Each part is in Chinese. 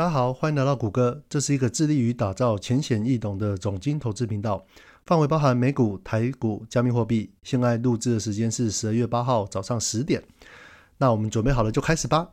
大家好，欢迎来到谷歌，这是一个致力于打造浅显易懂的总金投资频道，范围包含美股、台股、加密货币。现在录制的时间是十二月八号早上十点，那我们准备好了就开始吧。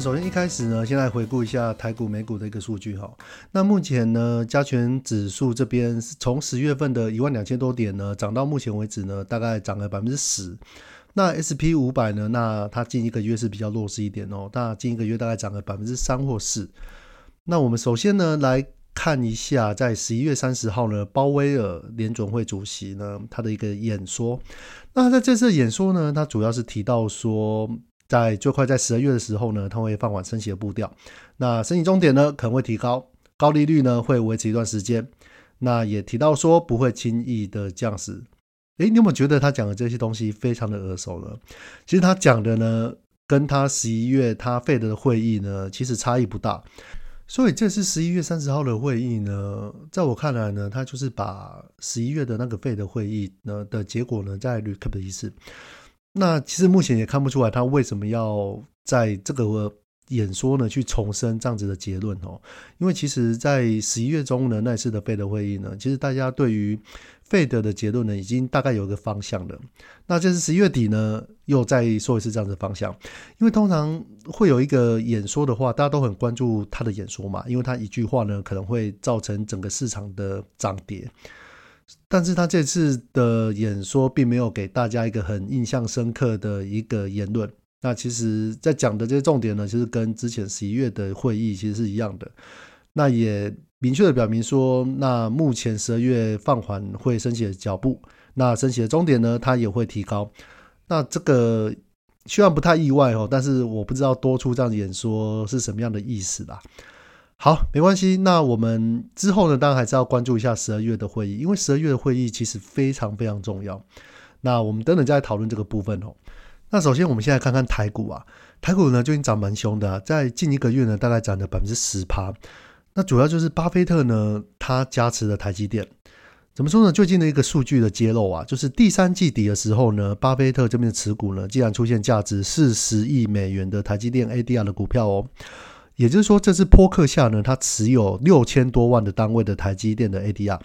首先一开始呢，先来回顾一下台股、美股的一个数据哈。那目前呢，加权指数这边从十月份的一万两千多点呢，涨到目前为止呢，大概涨了百分之十。那 S P 五百呢，那它近一个月是比较弱势一点哦，那近一个月大概涨了百分之三或四。那我们首先呢，来看一下在十一月三十号呢，鲍威尔联准会主席呢，他的一个演说。那在这次演说呢，他主要是提到说。在最快在十二月的时候呢，它会放缓升息的步调。那升息终点呢，可能会提高，高利率呢会维持一段时间。那也提到说不会轻易的降息。诶，你有没有觉得他讲的这些东西非常的耳熟呢？其实他讲的呢，跟他十一月他费德的会议呢，其实差异不大。所以这次十一月三十号的会议呢，在我看来呢，他就是把十一月的那个费的会议呢的结果呢，再 recap 的意思。那其实目前也看不出来他为什么要在这个演说呢去重申这样子的结论哦，因为其实，在十一月中呢那一次的费德会议呢，其实大家对于费德的结论呢已经大概有一个方向了。那这是十一月底呢又再说一次这样的方向，因为通常会有一个演说的话，大家都很关注他的演说嘛，因为他一句话呢可能会造成整个市场的涨跌。但是他这次的演说并没有给大家一个很印象深刻的一个言论。那其实，在讲的这些重点呢，其实跟之前十一月的会议其实是一样的。那也明确的表明说，那目前十二月放缓会升息的脚步，那升息的终点呢，它也会提高。那这个虽然不太意外哦，但是我不知道多出这样演说是什么样的意思啦。好，没关系。那我们之后呢，当然还是要关注一下十二月的会议，因为十二月的会议其实非常非常重要。那我们等等再来讨论这个部分哦。那首先，我们现在看看台股啊，台股呢最近涨蛮凶的，在近一个月呢大概涨了百分之十趴。那主要就是巴菲特呢，他加持了台积电。怎么说呢？最近的一个数据的揭露啊，就是第三季底的时候呢，巴菲特这边的持股呢，竟然出现价值四十亿美元的台积电 ADR 的股票哦。也就是说，这次波克下呢，它持有六千多万的单位的台积电的 ADR，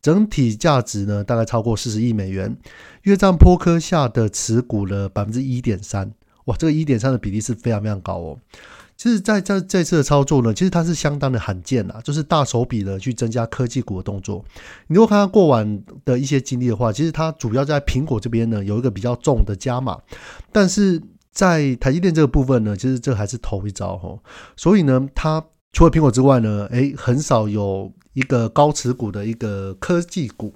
整体价值呢大概超过四十亿美元，约占波克下的持股的百分之一点三。哇，这个一点三的比例是非常非常高哦。其实，在这这次的操作呢，其实它是相当的罕见啊，就是大手笔的去增加科技股的动作。你如果看它过往的一些经历的话，其实它主要在苹果这边呢有一个比较重的加码，但是。在台积电这个部分呢，其实这还是头一招哈，所以呢，它除了苹果之外呢，诶，很少有一个高持股的一个科技股。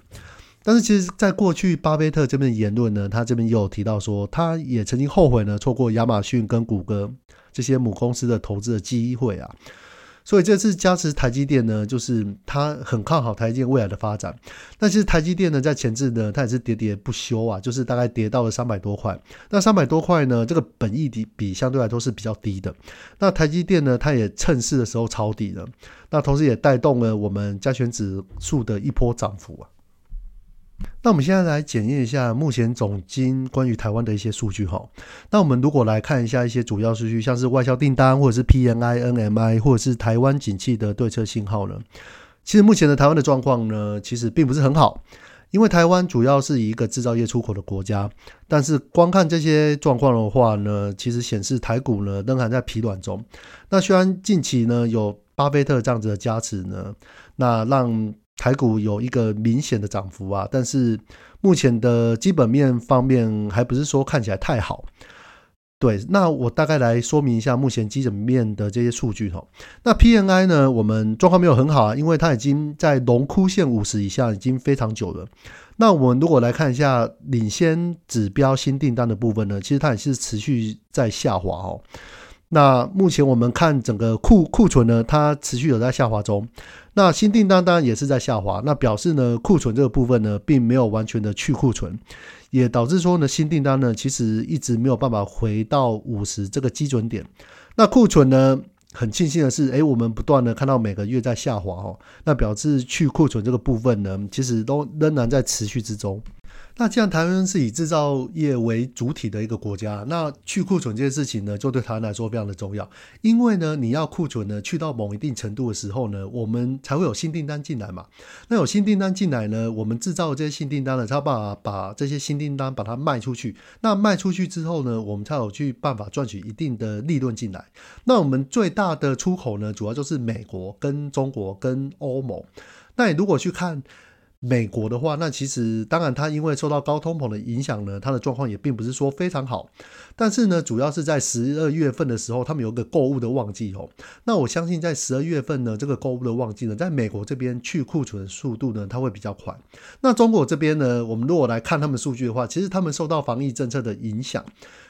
但是其实，在过去巴菲特这边的言论呢，他这边也有提到说，他也曾经后悔呢，错过亚马逊跟谷歌这些母公司的投资的机会啊。所以这次加持台积电呢，就是他很看好台积电未来的发展。但其实台积电呢，在前置呢，它也是喋喋不休啊，就是大概跌到了三百多块。那三百多块呢，这个本益比比相对来说是比较低的。那台积电呢，它也趁势的时候抄底了，那同时也带动了我们加权指数的一波涨幅啊。那我们现在来检验一下目前总金关于台湾的一些数据哈。那我们如果来看一下一些主要数据，像是外销订单或者是 PNI、NMI 或者是台湾景气的对策信号呢？其实目前的台湾的状况呢，其实并不是很好，因为台湾主要是一个制造业出口的国家。但是光看这些状况的话呢，其实显示台股呢仍然在疲软中。那虽然近期呢有巴菲特这样子的加持呢，那让台股有一个明显的涨幅啊，但是目前的基本面方面还不是说看起来太好。对，那我大概来说明一下目前基本面的这些数据哈。那 PNI 呢，我们状况没有很好啊，因为它已经在龙枯线五十以下已经非常久了。那我们如果来看一下领先指标新订单的部分呢，其实它也是持续在下滑哦。那目前我们看整个库库存呢，它持续有在下滑中。那新订单当然也是在下滑，那表示呢库存这个部分呢并没有完全的去库存，也导致说呢新订单呢其实一直没有办法回到五十这个基准点。那库存呢很庆幸的是，诶，我们不断的看到每个月在下滑哦，那表示去库存这个部分呢，其实都仍然在持续之中。那既然台湾是以制造业为主体的一个国家，那去库存这件事情呢，就对台湾来说非常的重要。因为呢，你要库存呢，去到某一定程度的时候呢，我们才会有新订单进来嘛。那有新订单进来呢，我们制造这些新订单呢，才有办法把这些新订单把它卖出去。那卖出去之后呢，我们才有去办法赚取一定的利润进来。那我们最大的出口呢，主要就是美国、跟中国、跟欧盟。那你如果去看。美国的话，那其实当然，它因为受到高通膨的影响呢，它的状况也并不是说非常好。但是呢，主要是在十二月份的时候，他们有个购物的旺季哦。那我相信在十二月份呢，这个购物的旺季呢，在美国这边去库存的速度呢，它会比较快。那中国这边呢，我们如果来看他们数据的话，其实他们受到防疫政策的影响，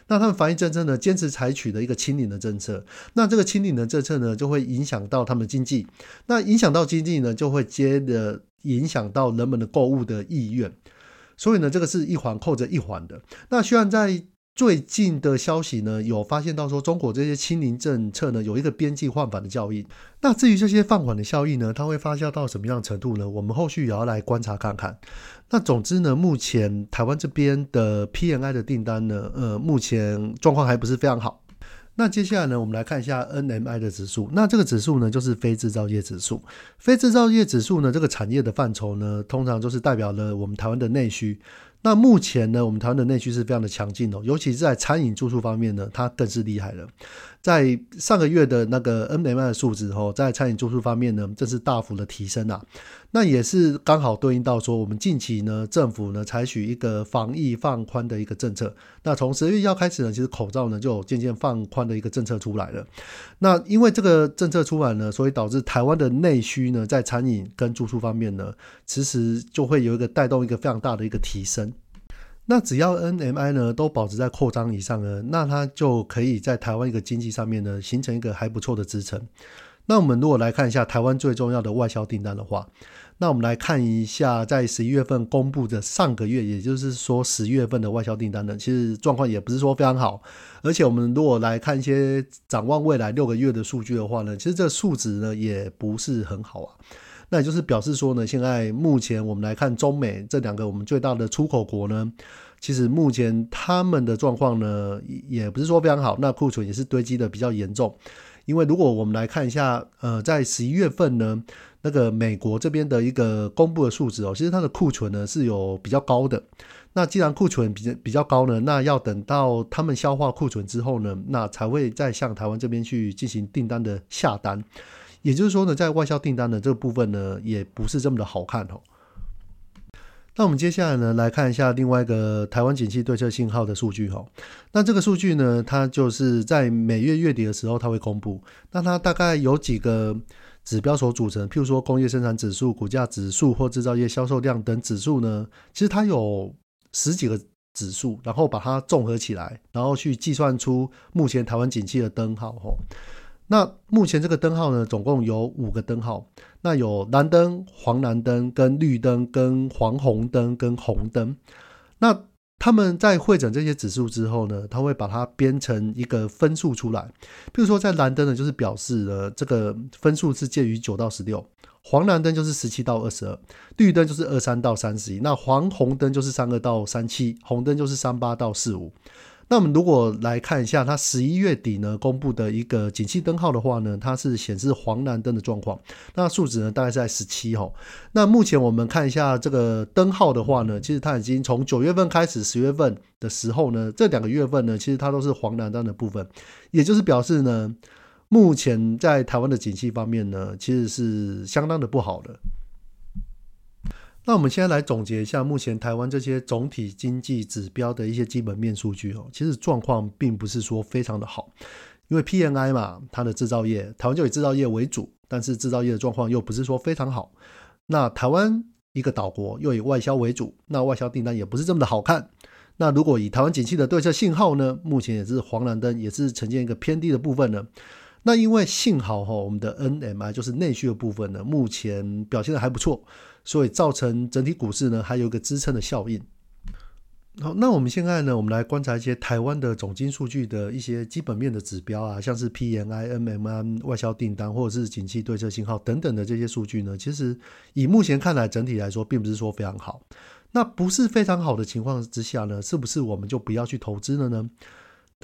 那他们防疫政策呢，坚持采取的一个清零的政策。那这个清零的政策呢，就会影响到他们经济。那影响到经济呢，就会接着。影响到人们的购物的意愿，所以呢，这个是一环扣着一环的。那虽然在最近的消息呢，有发现到说中国这些清零政策呢，有一个边际换反的效应。那至于这些放缓的效应呢，它会发酵到什么样程度呢？我们后续也要来观察看看。那总之呢，目前台湾这边的 PNI 的订单呢，呃，目前状况还不是非常好。那接下来呢，我们来看一下 NMI 的指数。那这个指数呢，就是非制造业指数。非制造业指数呢，这个产业的范畴呢，通常就是代表了我们台湾的内需。那目前呢，我们台湾的内需是非常的强劲哦，尤其是在餐饮住宿方面呢，它更是厉害了。在上个月的那个 N M I 的数值哦，在餐饮住宿方面呢，这是大幅的提升啊。那也是刚好对应到说，我们近期呢，政府呢采取一个防疫放宽的一个政策。那从十月一号开始呢，其实口罩呢就渐渐放宽的一个政策出来了。那因为这个政策出来呢，所以导致台湾的内需呢，在餐饮跟住宿方面呢，其实就会有一个带动一个非常大的一个提升。那只要 NMI 呢都保持在扩张以上呢，那它就可以在台湾一个经济上面呢形成一个还不错的支撑。那我们如果来看一下台湾最重要的外销订单的话，那我们来看一下在十一月份公布的上个月，也就是说十月份的外销订单呢，其实状况也不是说非常好。而且我们如果来看一些展望未来六个月的数据的话呢，其实这数值呢也不是很好啊。那也就是表示说呢，现在目前我们来看中美这两个我们最大的出口国呢，其实目前他们的状况呢，也不是说非常好。那库存也是堆积的比较严重。因为如果我们来看一下，呃，在十一月份呢，那个美国这边的一个公布的数值哦，其实它的库存呢是有比较高的。那既然库存比较比较高呢，那要等到他们消化库存之后呢，那才会再向台湾这边去进行订单的下单。也就是说呢，在外销订单的这个部分呢，也不是这么的好看哦。那我们接下来呢，来看一下另外一个台湾景气对策信号的数据哈。那这个数据呢，它就是在每月月底的时候，它会公布。那它大概有几个指标所组成，譬如说工业生产指数、股价指数或制造业销售量等指数呢，其实它有十几个指数，然后把它综合起来，然后去计算出目前台湾景气的灯号哈。那目前这个灯号呢，总共有五个灯号，那有蓝灯、黄蓝灯、跟绿灯、跟黄红灯、跟红灯。那他们在会诊这些指数之后呢，他会把它编成一个分数出来。比如说，在蓝灯呢，就是表示了这个分数是介于九到十六；黄蓝灯就是十七到二十二；绿灯就是二三到三十一；那黄红灯就是三二到三七；红灯就是三八到四五。那我们如果来看一下它十一月底呢公布的一个景气灯号的话呢，它是显示黄蓝灯的状况，那数值呢大概是在十七吼。那目前我们看一下这个灯号的话呢，其实它已经从九月份开始，十月份的时候呢，这两个月份呢，其实它都是黄蓝灯的部分，也就是表示呢，目前在台湾的景气方面呢，其实是相当的不好的。那我们现在来总结一下目前台湾这些总体经济指标的一些基本面数据哦，其实状况并不是说非常的好，因为 PMI 嘛，它的制造业，台湾就以制造业为主，但是制造业的状况又不是说非常好。那台湾一个岛国又以外销为主，那外销订单也不是这么的好看。那如果以台湾景气的对策信号呢，目前也是黄蓝灯，也是呈现一个偏低的部分呢。那因为幸好哈，我们的 NMI 就是内需的部分呢，目前表现的还不错，所以造成整体股市呢还有一个支撑的效应。好，那我们现在呢，我们来观察一些台湾的总经数据的一些基本面的指标啊，像是 PMI、MMI、外销订单或者是景气对策信号等等的这些数据呢，其实以目前看来，整体来说并不是说非常好。那不是非常好的情况之下呢，是不是我们就不要去投资了呢？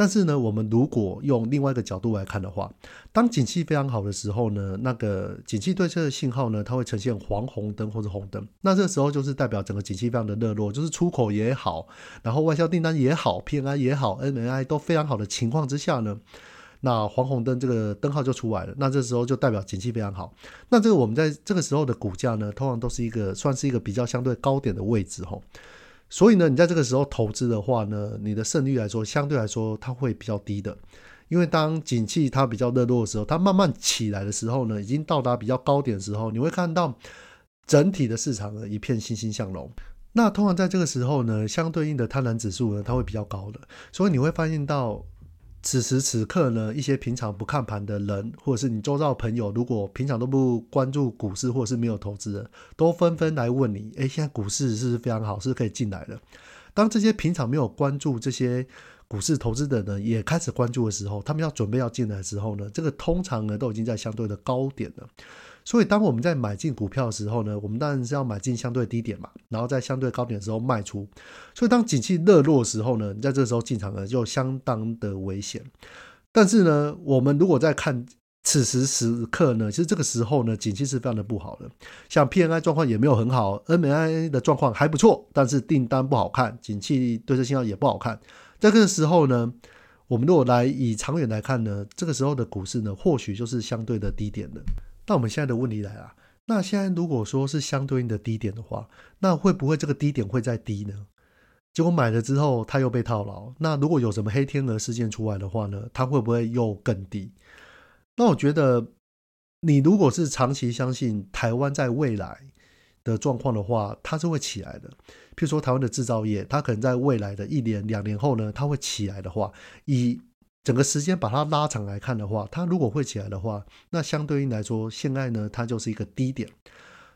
但是呢，我们如果用另外一个角度来看的话，当景气非常好的时候呢，那个景气对策的信号呢，它会呈现黄红灯或者红灯。那这时候就是代表整个景气非常的热络，就是出口也好，然后外销订单也好，PMI 也好，NMI 都非常好的情况之下呢，那黄红灯这个灯号就出来了。那这时候就代表景气非常好。那这个我们在这个时候的股价呢，通常都是一个算是一个比较相对高点的位置吼。所以呢，你在这个时候投资的话呢，你的胜率来说，相对来说它会比较低的。因为当景气它比较热络的时候，它慢慢起来的时候呢，已经到达比较高点的时候，你会看到整体的市场呢一片欣欣向荣。那通常在这个时候呢，相对应的贪婪指数呢，它会比较高的。所以你会发现到。此时此刻呢，一些平常不看盘的人，或者是你周遭朋友，如果平常都不关注股市，或者是没有投资的，都纷纷来问你：哎，现在股市是不是非常好，是可以进来的？当这些平常没有关注这些股市投资的人也开始关注的时候，他们要准备要进来的时候呢，这个通常呢都已经在相对的高点了。所以，当我们在买进股票的时候呢，我们当然是要买进相对低点嘛，然后在相对高点的时候卖出。所以，当景气热络的时候呢，你在这时候进场呢，就相当的危险。但是呢，我们如果在看此时时刻呢，其实这个时候呢，景气是非常的不好的。像 PNI 状况也没有很好，N M I 的状况还不错，但是订单不好看，景气对这信号也不好看。在这个时候呢，我们如果来以长远来看呢，这个时候的股市呢，或许就是相对的低点的。那我们现在的问题来了，那现在如果说是相对应的低点的话，那会不会这个低点会再低呢？结果买了之后，它又被套牢。那如果有什么黑天鹅事件出来的话呢，它会不会又更低？那我觉得，你如果是长期相信台湾在未来的状况的话，它是会起来的。譬如说台湾的制造业，它可能在未来的一年、两年后呢，它会起来的话，以整个时间把它拉长来看的话，它如果会起来的话，那相对应来说，现在呢它就是一个低点。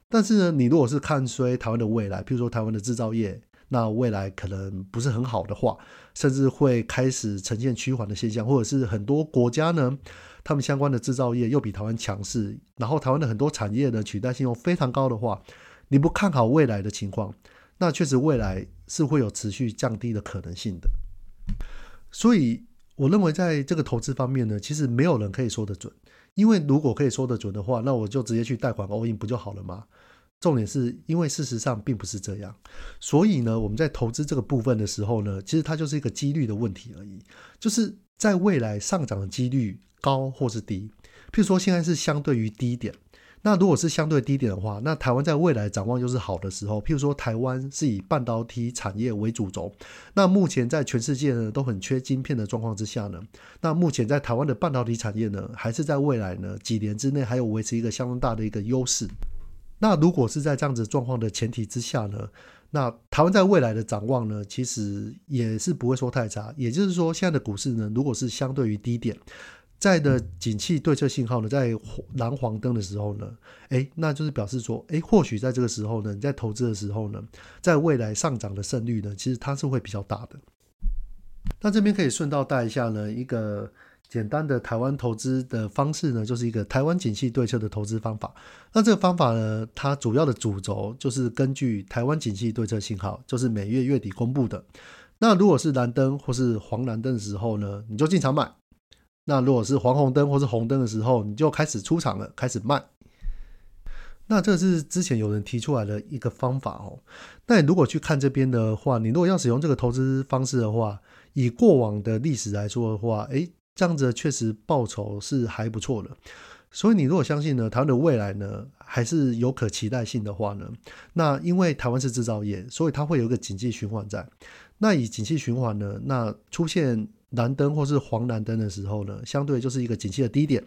但是呢，你如果是看衰台湾的未来，譬如说台湾的制造业，那未来可能不是很好的话，甚至会开始呈现趋缓的现象，或者是很多国家呢，他们相关的制造业又比台湾强势，然后台湾的很多产业呢取代性又非常高的话，你不看好未来的情况，那确实未来是会有持续降低的可能性的。所以。我认为在这个投资方面呢，其实没有人可以说得准，因为如果可以说得准的话，那我就直接去贷款 all in 不就好了吗？重点是因为事实上并不是这样，所以呢，我们在投资这个部分的时候呢，其实它就是一个几率的问题而已，就是在未来上涨的几率高或是低，譬如说现在是相对于低点。那如果是相对低点的话，那台湾在未来展望又是好的时候。譬如说，台湾是以半导体产业为主轴，那目前在全世界呢都很缺晶片的状况之下呢，那目前在台湾的半导体产业呢，还是在未来呢几年之内还有维持一个相当大的一个优势。那如果是在这样子状况的前提之下呢，那台湾在未来的展望呢，其实也是不会说太差。也就是说，现在的股市呢，如果是相对于低点。在的景气对策信号呢，在蓝黄灯的时候呢，哎，那就是表示说，哎，或许在这个时候呢，你在投资的时候呢，在未来上涨的胜率呢，其实它是会比较大的。那这边可以顺道带一下呢，一个简单的台湾投资的方式呢，就是一个台湾景气对策的投资方法。那这个方法呢，它主要的主轴就是根据台湾景气对策信号，就是每月月底公布的。那如果是蓝灯或是黄蓝灯的时候呢，你就进场买。那如果是黄红灯或是红灯的时候，你就开始出场了，开始卖。那这是之前有人提出来的一个方法哦。那你如果去看这边的话，你如果要使用这个投资方式的话，以过往的历史来说的话，诶，这样子确实报酬是还不错的。所以你如果相信呢，台湾的未来呢还是有可期待性的话呢，那因为台湾是制造业，所以它会有一个经济循环在。那以景气循环呢，那出现。蓝灯或是黄蓝灯的时候呢，相对就是一个景气的低点。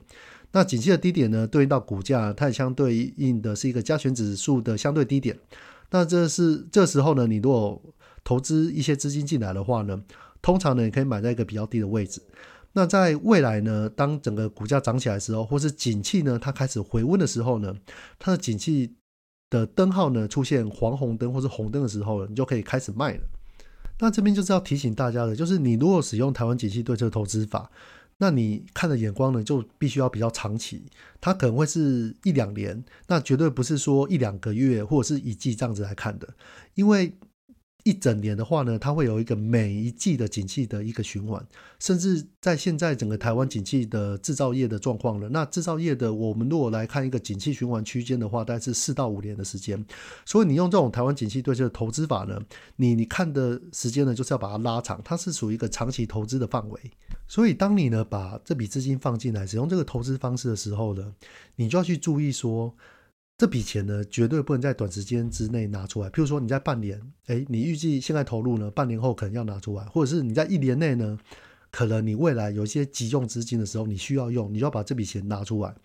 那景气的低点呢，对应到股价，它也相对应的是一个加权指数的相对低点。那这是这时候呢，你如果投资一些资金进来的话呢，通常呢，你可以买在一个比较低的位置。那在未来呢，当整个股价涨起来的时候，或是景气呢它开始回温的时候呢，它的景气的灯号呢出现黄红灯或是红灯的时候，你就可以开始卖了。那这边就是要提醒大家的，就是你如果使用台湾景气对策投资法，那你看的眼光呢，就必须要比较长期，它可能会是一两年，那绝对不是说一两个月或者是一季这样子来看的，因为。一整年的话呢，它会有一个每一季的景气的一个循环，甚至在现在整个台湾景气的制造业的状况了。那制造业的，我们如果来看一个景气循环区间的话，大概是四到五年的时间。所以你用这种台湾景气对策投资法呢，你你看的时间呢，就是要把它拉长，它是属于一个长期投资的范围。所以当你呢把这笔资金放进来，使用这个投资方式的时候呢，你就要去注意说。这笔钱呢，绝对不能在短时间之内拿出来。譬如说，你在半年，哎，你预计现在投入呢，半年后可能要拿出来，或者是你在一年内呢，可能你未来有一些急用资金的时候，你需要用，你要把这笔钱拿出来。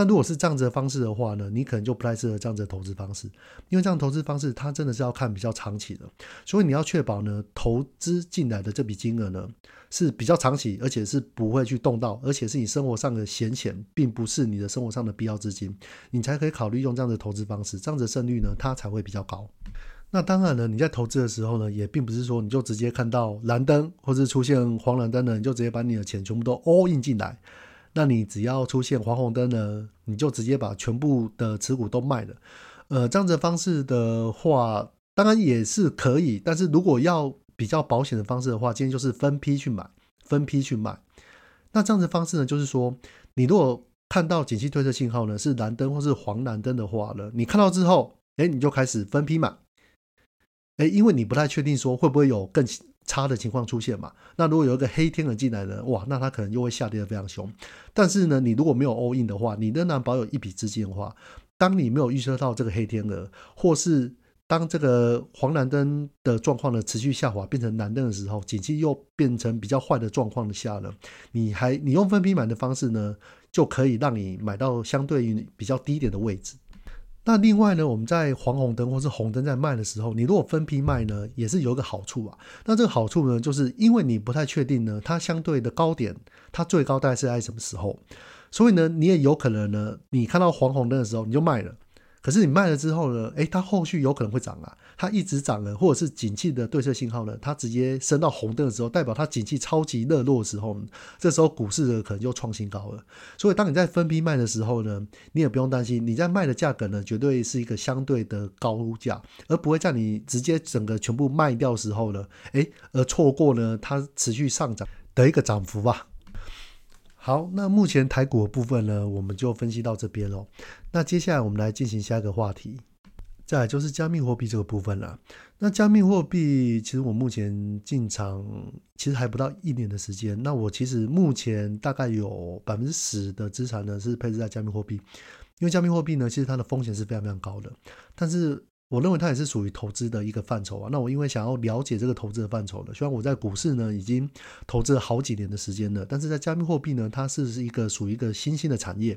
那如果是这样子的方式的话呢，你可能就不太适合这样子的投资方式，因为这样投资方式它真的是要看比较长期的，所以你要确保呢，投资进来的这笔金额呢是比较长期，而且是不会去动到，而且是你生活上的闲钱，并不是你的生活上的必要资金，你才可以考虑用这样的投资方式，这样子胜率呢它才会比较高。那当然了，你在投资的时候呢，也并不是说你就直接看到蓝灯或者出现黄蓝灯呢，你就直接把你的钱全部都 all in 进来。那你只要出现黄红灯呢，你就直接把全部的持股都卖了。呃，这样子方式的话，当然也是可以。但是如果要比较保险的方式的话，今天就是分批去买，分批去买。那这样子方式呢，就是说，你如果看到景气推测信号呢是蓝灯或是黄蓝灯的话呢，你看到之后，哎，你就开始分批买。哎，因为你不太确定说会不会有更。差的情况出现嘛？那如果有一个黑天鹅进来呢？哇，那它可能又会下跌的非常凶。但是呢，你如果没有 all in 的话，你仍然保有一笔资金的话，当你没有预测到这个黑天鹅，或是当这个黄蓝灯的状况呢持续下滑变成蓝灯的时候，景气又变成比较坏的状况下呢，你还你用分批买的方式呢，就可以让你买到相对于比较低点的位置。那另外呢，我们在黄红灯或是红灯在卖的时候，你如果分批卖呢，也是有一个好处啊。那这个好处呢，就是因为你不太确定呢，它相对的高点，它最高大概是在什么时候，所以呢，你也有可能呢，你看到黄红灯的时候你就卖了。可是你卖了之后呢？诶，它后续有可能会涨啊，它一直涨了，或者是景气的对策信号呢？它直接升到红灯的时候，代表它景气超级热络的时候，这时候股市的可能就创新高了。所以当你在分批卖的时候呢，你也不用担心，你在卖的价格呢，绝对是一个相对的高价，而不会在你直接整个全部卖掉时候呢，诶，而错过呢它持续上涨的一个涨幅吧。好，那目前台股的部分呢，我们就分析到这边喽。那接下来我们来进行下一个话题，再就是加密货币这个部分了。那加密货币其实我目前进场其实还不到一年的时间。那我其实目前大概有百分之十的资产呢是配置在加密货币，因为加密货币呢其实它的风险是非常非常高的，但是。我认为它也是属于投资的一个范畴啊。那我因为想要了解这个投资的范畴呢，虽然我在股市呢已经投资了好几年的时间了，但是在加密货币呢，它是是一个属于一个新兴的产业。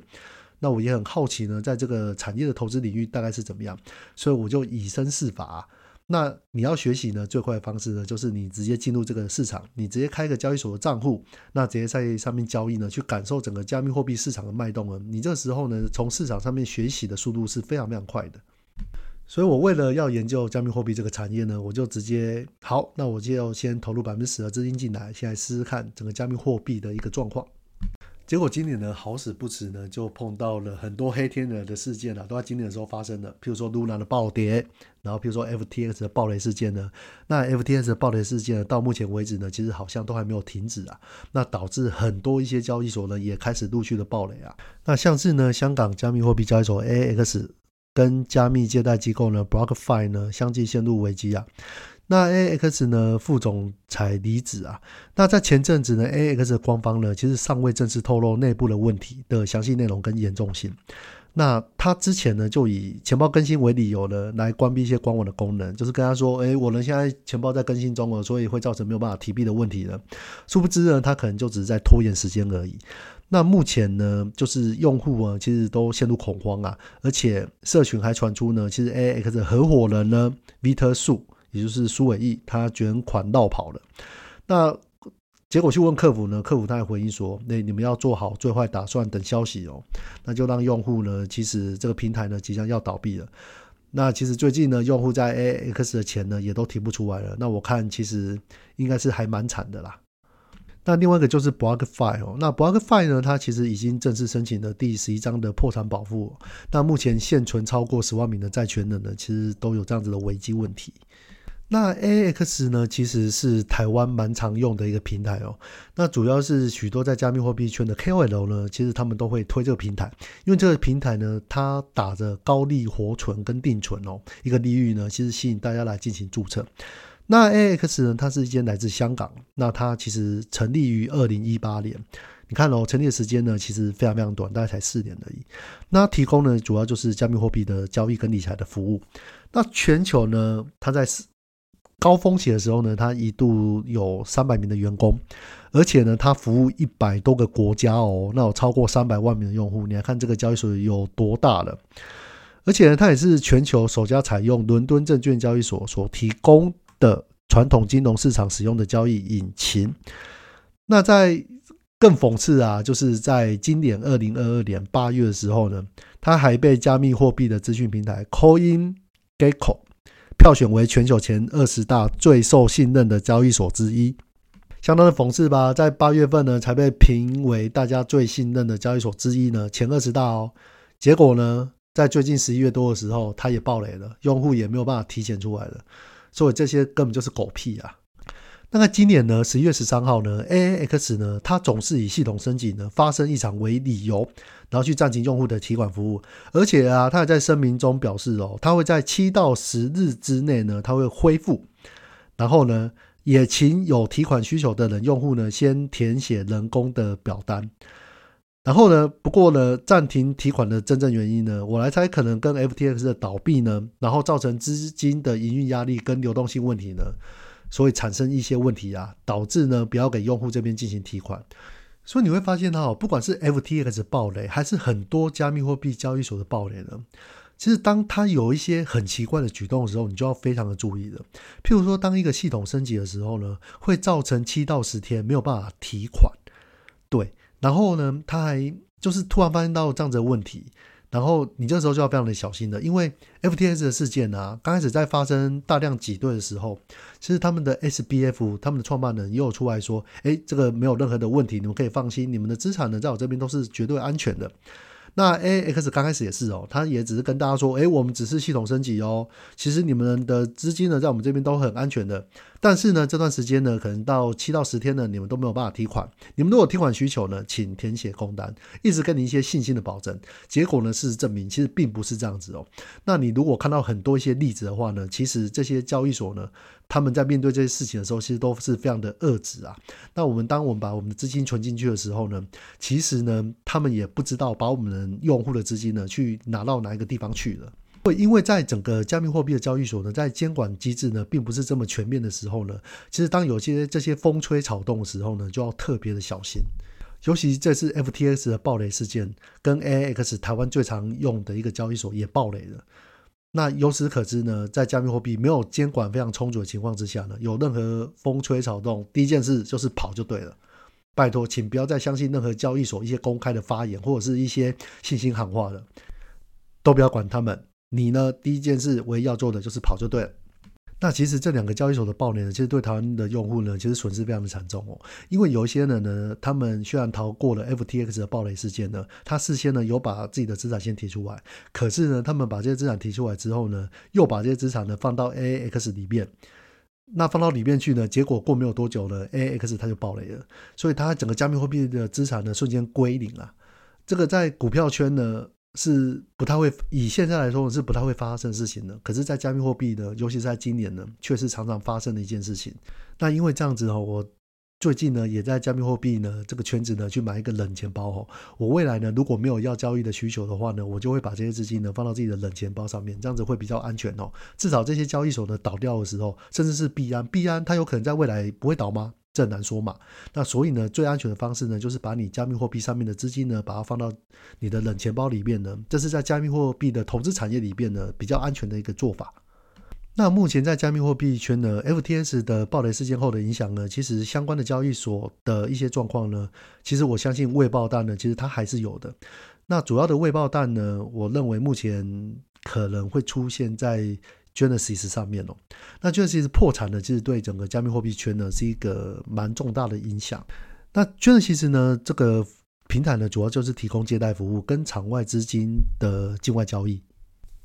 那我也很好奇呢，在这个产业的投资领域大概是怎么样，所以我就以身试法。那你要学习呢，最快的方式呢，就是你直接进入这个市场，你直接开个交易所的账户，那直接在上面交易呢，去感受整个加密货币市场的脉动啊。你这时候呢，从市场上面学习的速度是非常非常快的。所以，我为了要研究加密货币这个产业呢，我就直接好，那我就先投入百分之十的资金进来，先来试试看整个加密货币的一个状况。结果今年呢，好死不死呢，就碰到了很多黑天鹅的事件啊，都在今年的时候发生的。譬如说 Luna 的暴跌，然后譬如说 FTX 的暴雷事件呢，那 FTX 的暴雷事件呢，到目前为止呢，其实好像都还没有停止啊。那导致很多一些交易所呢，也开始陆续的暴雷啊。那像是呢，香港加密货币交易所 AX。跟加密借贷机构呢，BlockFi 呢相继陷入危机啊。那 AX 呢副总裁离职啊。那在前阵子呢，AX 的官方呢其实尚未正式透露内部的问题的详细内容跟严重性。那他之前呢就以钱包更新为理由呢来关闭一些官网的功能，就是跟他说，哎，我呢现在钱包在更新中了，所以会造成没有办法提币的问题呢。殊不知呢，他可能就只是在拖延时间而已。那目前呢，就是用户啊，其实都陷入恐慌啊，而且社群还传出呢，其实 A X 的合伙人呢，Viter 苏，也就是苏伟义，他卷款绕跑了。那结果去问客服呢，客服他也回应说，那你们要做好最坏打算，等消息哦。那就让用户呢，其实这个平台呢，即将要倒闭了。那其实最近呢，用户在 AX 的钱呢也都提不出来了。那我看其实应该是还蛮惨的啦。那另外一个就是 BlockFi 哦，那 BlockFi 呢，它其实已经正式申请了第十一章的破产保护。那目前现存超过十万名的债权人呢，其实都有这样子的危机问题。那 AX 呢，其实是台湾蛮常用的一个平台哦。那主要是许多在加密货币圈的 KOL 呢，其实他们都会推这个平台，因为这个平台呢，它打着高利活存跟定存哦，一个利率呢，其实吸引大家来进行注册。那 AX 呢？它是一间来自香港，那它其实成立于二零一八年。你看哦，成立的时间呢，其实非常非常短，大概才四年而已。那提供呢，主要就是加密货币的交易跟理财的服务。那全球呢，它在高峰期的时候呢，它一度有三百名的员工，而且呢，它服务一百多个国家哦，那有超过三百万名的用户。你来看这个交易所有多大了？而且呢，它也是全球首家采用伦敦证券交易所所提供。的传统金融市场使用的交易引擎，那在更讽刺啊，就是在今年二零二二年八月的时候呢，它还被加密货币的资讯平台 CoinGecko 票选为全球前二十大最受信任的交易所之一，相当的讽刺吧？在八月份呢，才被评为大家最信任的交易所之一呢，前二十大哦。结果呢，在最近十一月多的时候，它也爆雷了，用户也没有办法提前出来了。所以这些根本就是狗屁啊！那么今年呢，十一月十三号呢，AAX 呢，它总是以系统升级呢发生异常为理由，然后去暂停用户的提款服务。而且啊，它还在声明中表示哦，它会在七到十日之内呢，它会恢复。然后呢，也请有提款需求的人用户呢，先填写人工的表单。然后呢？不过呢，暂停提款的真正原因呢，我来猜，可能跟 FTX 的倒闭呢，然后造成资金的营运压力跟流动性问题呢，所以产生一些问题啊，导致呢不要给用户这边进行提款。所以你会发现哈，不管是 FTX 暴雷，还是很多加密货币交易所的暴雷呢，其实当它有一些很奇怪的举动的时候，你就要非常的注意了。譬如说，当一个系统升级的时候呢，会造成七到十天没有办法提款，对。然后呢，他还就是突然发现到这样子的问题，然后你这时候就要非常的小心的，因为 FTS 的事件啊，刚开始在发生大量挤兑的时候，其实他们的 SBF 他们的创办人也有出来说，哎，这个没有任何的问题，你们可以放心，你们的资产呢在我这边都是绝对安全的。那 AX 刚开始也是哦，他也只是跟大家说，哎，我们只是系统升级哦，其实你们的资金呢在我们这边都很安全的。但是呢，这段时间呢，可能到七到十天呢，你们都没有办法提款。你们如果提款需求呢，请填写空单，一直给你一些信心的保证。结果呢，事实证明其实并不是这样子哦。那你如果看到很多一些例子的话呢，其实这些交易所呢，他们在面对这些事情的时候，其实都是非常的遏制啊。那我们当我们把我们的资金存进去的时候呢，其实呢，他们也不知道把我们用户的资金呢，去拿到哪一个地方去了。会因为在整个加密货币的交易所呢，在监管机制呢，并不是这么全面的时候呢，其实当有些这些风吹草动的时候呢，就要特别的小心。尤其这次 FTX 的暴雷事件，跟 AX 台湾最常用的一个交易所也暴雷了。那由此可知呢，在加密货币没有监管非常充足的情况之下呢，有任何风吹草动，第一件事就是跑就对了。拜托，请不要再相信任何交易所一些公开的发言或者是一些信心喊话了，都不要管他们。你呢？第一件事唯一要做的就是跑就对了。那其实这两个交易所的暴雷呢，其实对台湾的用户呢，其实损失非常的惨重哦。因为有一些人呢，他们虽然逃过了 FTX 的暴雷事件呢，他事先呢有把自己的资产先提出来，可是呢，他们把这些资产提出来之后呢，又把这些资产呢放到 AX 里面。那放到里面去呢，结果过没有多久呢，AX 它就暴雷了，所以它整个加密货币的资产呢瞬间归零了。这个在股票圈呢。是不太会以现在来说是不太会发生事情的，可是，在加密货币呢，尤其是在今年呢，却是常常发生的一件事情。那因为这样子哦，我最近呢也在加密货币呢这个圈子呢去买一个冷钱包哦。我未来呢如果没有要交易的需求的话呢，我就会把这些资金呢放到自己的冷钱包上面，这样子会比较安全哦。至少这些交易所呢倒掉的时候，甚至是币安，币安它有可能在未来不会倒吗？这很难说嘛。那所以呢，最安全的方式呢，就是把你加密货币上面的资金呢，把它放到你的冷钱包里面呢。这是在加密货币的投资产业里边呢，比较安全的一个做法。那目前在加密货币圈呢，FTS 的暴雷事件后的影响呢，其实相关的交易所的一些状况呢，其实我相信未爆弹呢，其实它还是有的。那主要的未爆弹呢，我认为目前。可能会出现在 Genesis 上面哦。那 Genesis 破产呢，其实对整个加密货币圈呢是一个蛮重大的影响。那 Genesis 呢，这个平台呢，主要就是提供借贷服务跟场外资金的境外交易。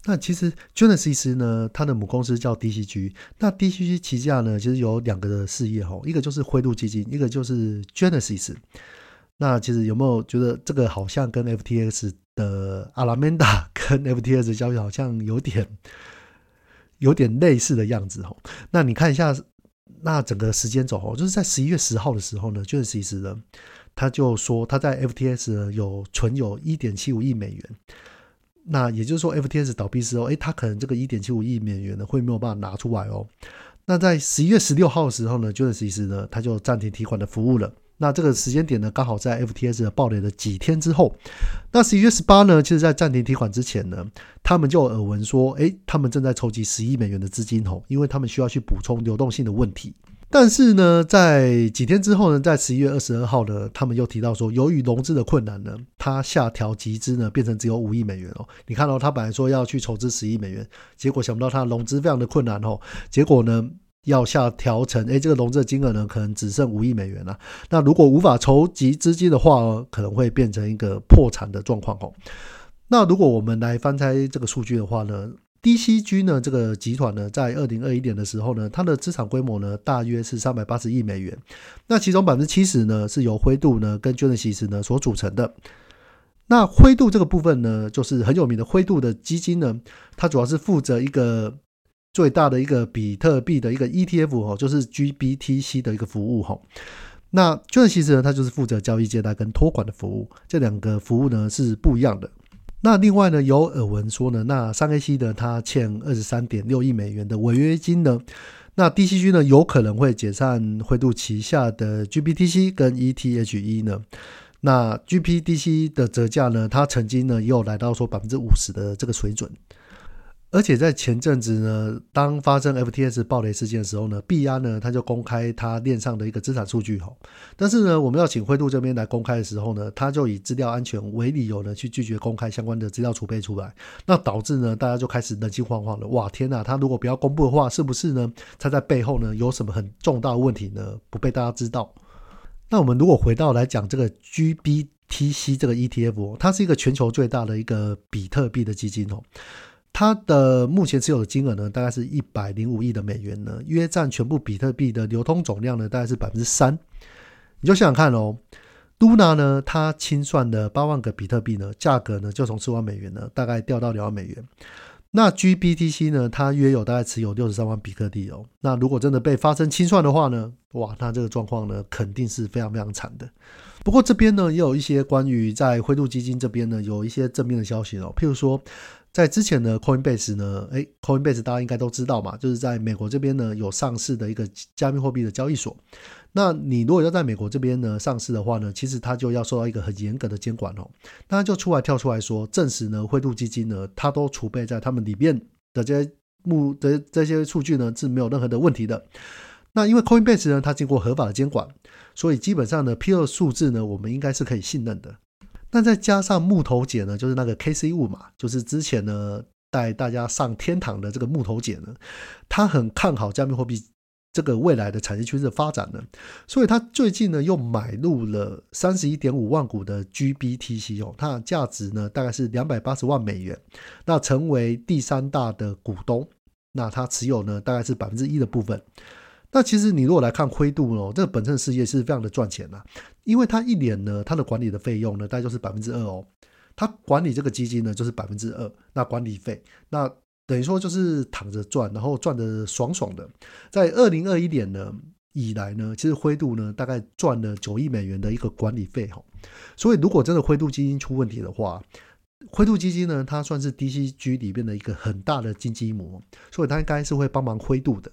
那其实 Genesis 呢，它的母公司叫 DCG。那 DCG 旗下呢，其实有两个的事业哈，一个就是灰度基金，一个就是 Genesis。那其实有没有觉得这个好像跟 FTX 的 Alameda 跟 FTX 交易好像有点有点类似的样子哦？那你看一下，那整个时间轴哦，就是在十一月十号的时候呢，Genesis 呢，他就说他在 FTS 有存有一点七五亿美元。那也就是说，FTS 倒闭之后，哎，他可能这个一点七五亿美元呢，会没有办法拿出来哦。那在十一月十六号的时候呢，Genesis 呢，他就暂停提款的服务了。那这个时间点呢，刚好在 FTS 的暴雷的几天之后。那十一月十八呢，其实在暂停提款之前呢，他们就耳闻说，哎，他们正在筹集十亿美元的资金哦，因为他们需要去补充流动性的问题。但是呢，在几天之后呢，在十一月二十二号呢，他们又提到说，由于融资的困难呢，他下调集资呢，变成只有五亿美元哦。你看到他本来说要去筹资十亿美元，结果想不到他融资非常的困难哦，结果呢，要下调成，哎，这个融资的金额呢，可能只剩五亿美元了。那如果无法筹集资金的话，可能会变成一个破产的状况哦。那如果我们来翻拆这个数据的话呢？DCG 呢，这个集团呢，在二零二一年的时候呢，它的资产规模呢，大约是三百八十亿美元。那其中百分之七十呢，是由灰度呢跟 Genesis 呢所组成的。那灰度这个部分呢，就是很有名的灰度的基金呢，它主要是负责一个最大的一个比特币的一个 ETF 哦，就是 GBTC 的一个服务哈。那 Genesis 呢，它就是负责交易借贷跟托管的服务，这两个服务呢是不一样的。那另外呢，有耳闻说呢，那三 A C 呢，它欠二十三点六亿美元的违约金呢，那 D C G 呢有可能会解散灰度旗下的 G B T C 跟 E T H E 呢，那 G P D C 的折价呢，它曾经呢也有来到说百分之五十的这个水准。而且在前阵子呢，当发生 FTS 暴雷事件的时候呢，币安呢他就公开他链上的一个资产数据哈，但是呢，我们要请灰度这边来公开的时候呢，他就以资料安全为理由呢，去拒绝公开相关的资料储备出来，那导致呢，大家就开始人心惶惶了。哇，天呐，他如果不要公布的话，是不是呢？他在背后呢有什么很重大的问题呢？不被大家知道？那我们如果回到来讲这个 GBTC 这个 ETF，它是一个全球最大的一个比特币的基金哦。它的目前持有的金额呢，大概是一百零五亿的美元呢，约占全部比特币的流通总量呢，大概是百分之三。你就想想看哦，Luna 呢，它清算的八万个比特币呢，价格呢就从四万美元呢，大概掉到两万美元。那 GBTC 呢，它约有大概持有六十三万比特币哦。那如果真的被发生清算的话呢，哇，那这个状况呢，肯定是非常非常惨的。不过这边呢，也有一些关于在灰度基金这边呢，有一些正面的消息哦，譬如说。在之前的 Coinbase 呢，哎，Coinbase 大家应该都知道嘛，就是在美国这边呢有上市的一个加密货币的交易所。那你如果要在美国这边呢上市的话呢，其实它就要受到一个很严格的监管哦。那就出来跳出来说，证实呢灰度基金呢，它都储备在他们里面的这些目的这些数据呢是没有任何的问题的。那因为 Coinbase 呢它经过合法的监管，所以基本上呢 P 二数字呢我们应该是可以信任的。那再加上木头姐呢，就是那个 K C 物嘛，就是之前呢带大家上天堂的这个木头姐呢，她很看好加密货币这个未来的产业趋势的发展呢，所以她最近呢又买入了三十一点五万股的 G B T C 哦，它的价值呢大概是两百八十万美元，那成为第三大的股东，那他持有呢大概是百分之一的部分。那其实你如果来看灰度哦，这个本身事业是非常的赚钱的，因为它一年呢，它的管理的费用呢，大概就是百分之二哦，它管理这个基金呢就是百分之二，那管理费，那等于说就是躺着赚，然后赚的爽爽的。在二零二一年呢以来呢，其实灰度呢大概赚了九亿美元的一个管理费哈，所以如果真的灰度基金出问题的话，灰度基金呢它算是 DCG 里面的一个很大的金鸡母，所以它应该是会帮忙灰度的。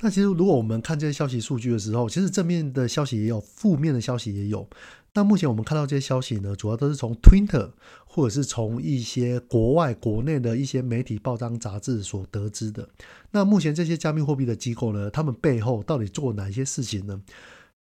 那其实，如果我们看这些消息数据的时候，其实正面的消息也有，负面的消息也有。那目前我们看到这些消息呢，主要都是从 Twitter 或者是从一些国外、国内的一些媒体、报章、杂志所得知的。那目前这些加密货币的机构呢，他们背后到底做哪些事情呢？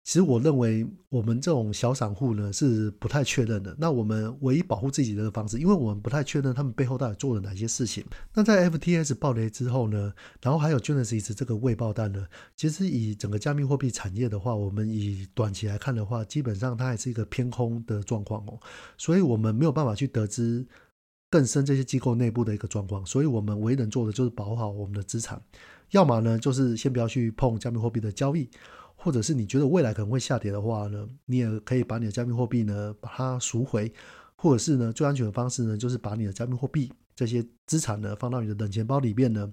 其实我认为我们这种小散户呢是不太确认的。那我们唯一保护自己的方式，因为我们不太确认他们背后到底做了哪些事情。那在 FTS 暴雷之后呢，然后还有 Genesis 这个未爆弹呢，其实以整个加密货币产业的话，我们以短期来看的话，基本上它还是一个偏空的状况哦。所以我们没有办法去得知更深这些机构内部的一个状况。所以我们唯一能做的就是保护好我们的资产，要么呢就是先不要去碰加密货币的交易。或者是你觉得未来可能会下跌的话呢，你也可以把你的加密货币呢把它赎回，或者是呢最安全的方式呢就是把你的加密货币这些资产呢放到你的冷钱包里面呢。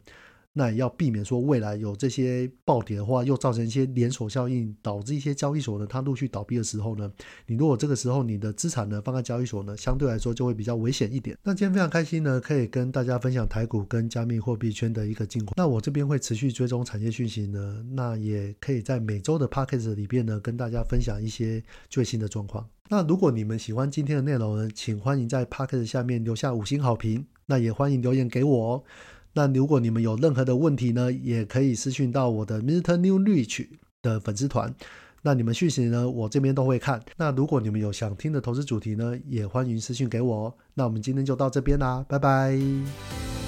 那也要避免说未来有这些暴跌的话，又造成一些连锁效应，导致一些交易所呢它陆续倒闭的时候呢，你如果这个时候你的资产呢放在交易所呢，相对来说就会比较危险一点。那今天非常开心呢，可以跟大家分享台股跟加密货币圈的一个近况。那我这边会持续追踪产业讯息呢，那也可以在每周的 p a c k a g e 里边呢跟大家分享一些最新的状况。那如果你们喜欢今天的内容呢，请欢迎在 p a c k a g e 下面留下五星好评，那也欢迎留言给我哦。那如果你们有任何的问题呢，也可以私信到我的 Mr. New Rich 的粉丝团。那你们讯息呢，我这边都会看。那如果你们有想听的投资主题呢，也欢迎私信给我。那我们今天就到这边啦，拜拜。